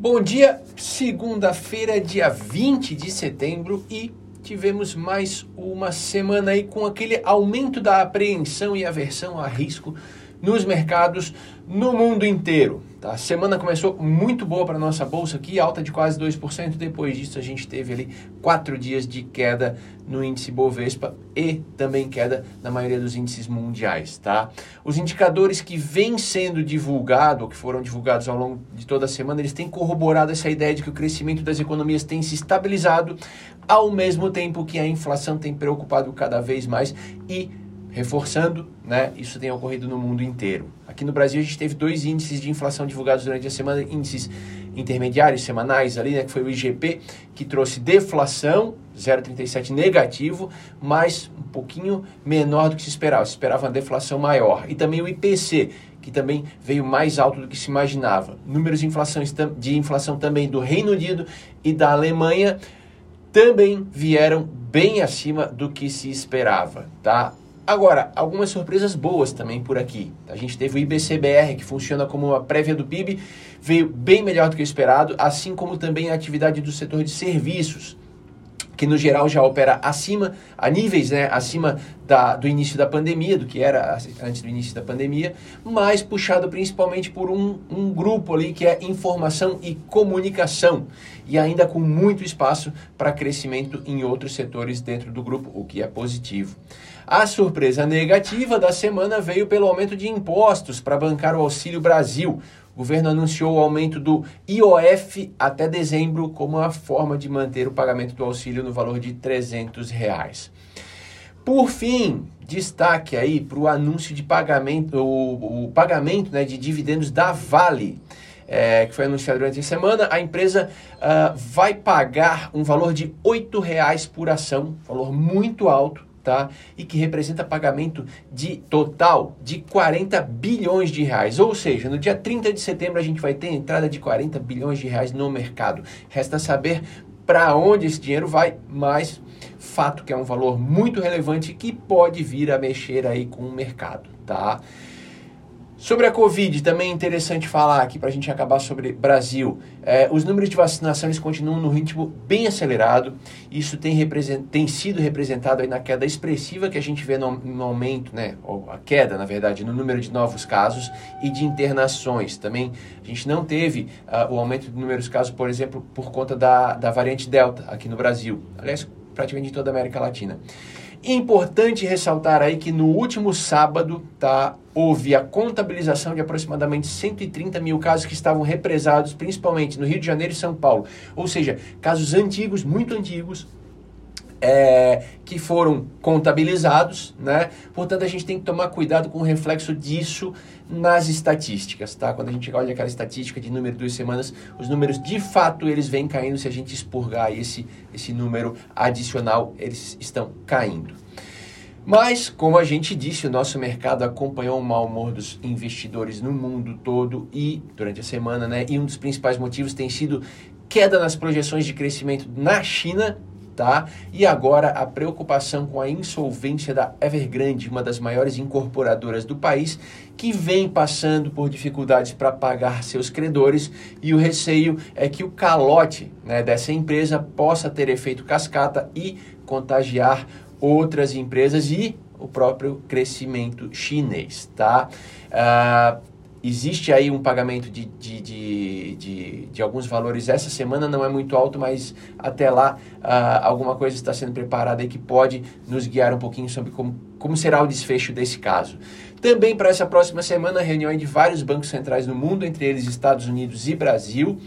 Bom dia, segunda-feira, dia 20 de setembro e tivemos mais uma semana aí com aquele aumento da apreensão e aversão a risco nos mercados no mundo inteiro. Tá? A semana começou muito boa para a nossa bolsa aqui, alta de quase 2%. Depois disso, a gente teve ali quatro dias de queda no índice Bovespa e também queda na maioria dos índices mundiais. Tá? Os indicadores que vêm sendo divulgados, ou que foram divulgados ao longo de toda a semana, eles têm corroborado essa ideia de que o crescimento das economias tem se estabilizado, ao mesmo tempo que a inflação tem preocupado cada vez mais e reforçando, né? Isso tem ocorrido no mundo inteiro. Aqui no Brasil a gente teve dois índices de inflação divulgados durante a semana, índices intermediários semanais ali, né, que foi o IGP, que trouxe deflação, 0,37 negativo, mas um pouquinho menor do que se esperava. Se esperava uma deflação maior. E também o IPC, que também veio mais alto do que se imaginava. Números de inflação, de inflação também do Reino Unido e da Alemanha também vieram bem acima do que se esperava, tá? Agora, algumas surpresas boas também por aqui. A gente teve o IBCBR, que funciona como uma prévia do PIB, veio bem melhor do que o esperado, assim como também a atividade do setor de serviços, que no geral já opera acima, a níveis né, acima da, do início da pandemia, do que era antes do início da pandemia, mas puxado principalmente por um, um grupo ali que é informação e comunicação, e ainda com muito espaço para crescimento em outros setores dentro do grupo, o que é positivo. A surpresa negativa da semana veio pelo aumento de impostos para bancar o Auxílio Brasil. O governo anunciou o aumento do IOF até dezembro como uma forma de manter o pagamento do auxílio no valor de 300 reais. Por fim, destaque aí para o anúncio de pagamento, o, o pagamento né, de dividendos da Vale. É, que foi anunciado durante a semana, a empresa uh, vai pagar um valor de R$ reais por ação, valor muito alto, tá? E que representa pagamento de total de 40 bilhões de reais. Ou seja, no dia 30 de setembro a gente vai ter entrada de 40 bilhões de reais no mercado. Resta saber para onde esse dinheiro vai, mas fato que é um valor muito relevante que pode vir a mexer aí com o mercado, tá? Sobre a Covid, também é interessante falar aqui para a gente acabar sobre Brasil. É, os números de vacinação continuam no ritmo bem acelerado. Isso tem, tem sido representado aí na queda expressiva que a gente vê no, no, aumento, né? Ou a queda, na verdade, no número de novos casos e de internações. Também a gente não teve uh, o aumento do número de casos, por exemplo, por conta da, da variante Delta aqui no Brasil. Aliás, praticamente em toda a América Latina. Importante ressaltar aí que no último sábado, tá, houve a contabilização de aproximadamente 130 mil casos que estavam represados, principalmente no Rio de Janeiro e São Paulo. Ou seja, casos antigos, muito antigos, é, que foram contabilizados, né? Portanto, a gente tem que tomar cuidado com o reflexo disso nas estatísticas, tá? Quando a gente olha aquela estatística de número de duas semanas, os números de fato eles vêm caindo. Se a gente expurgar esse, esse número adicional, eles estão caindo. Mas, como a gente disse, o nosso mercado acompanhou o mau humor dos investidores no mundo todo e durante a semana, né? E um dos principais motivos tem sido queda nas projeções de crescimento na China tá? E agora a preocupação com a insolvência da Evergrande, uma das maiores incorporadoras do país, que vem passando por dificuldades para pagar seus credores e o receio é que o calote né, dessa empresa possa ter efeito cascata e contagiar outras empresas e o próprio crescimento chinês, tá? Uh, existe aí um pagamento de, de, alguns valores essa semana, não é muito alto, mas até lá uh, alguma coisa está sendo preparada aí que pode nos guiar um pouquinho sobre como, como será o desfecho desse caso. Também para essa próxima semana, reunião de vários bancos centrais no mundo, entre eles Estados Unidos e Brasil.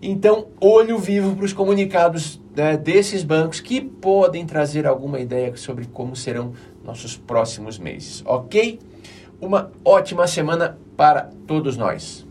Então, olho vivo para os comunicados né, desses bancos que podem trazer alguma ideia sobre como serão nossos próximos meses, ok? Uma ótima semana para todos nós.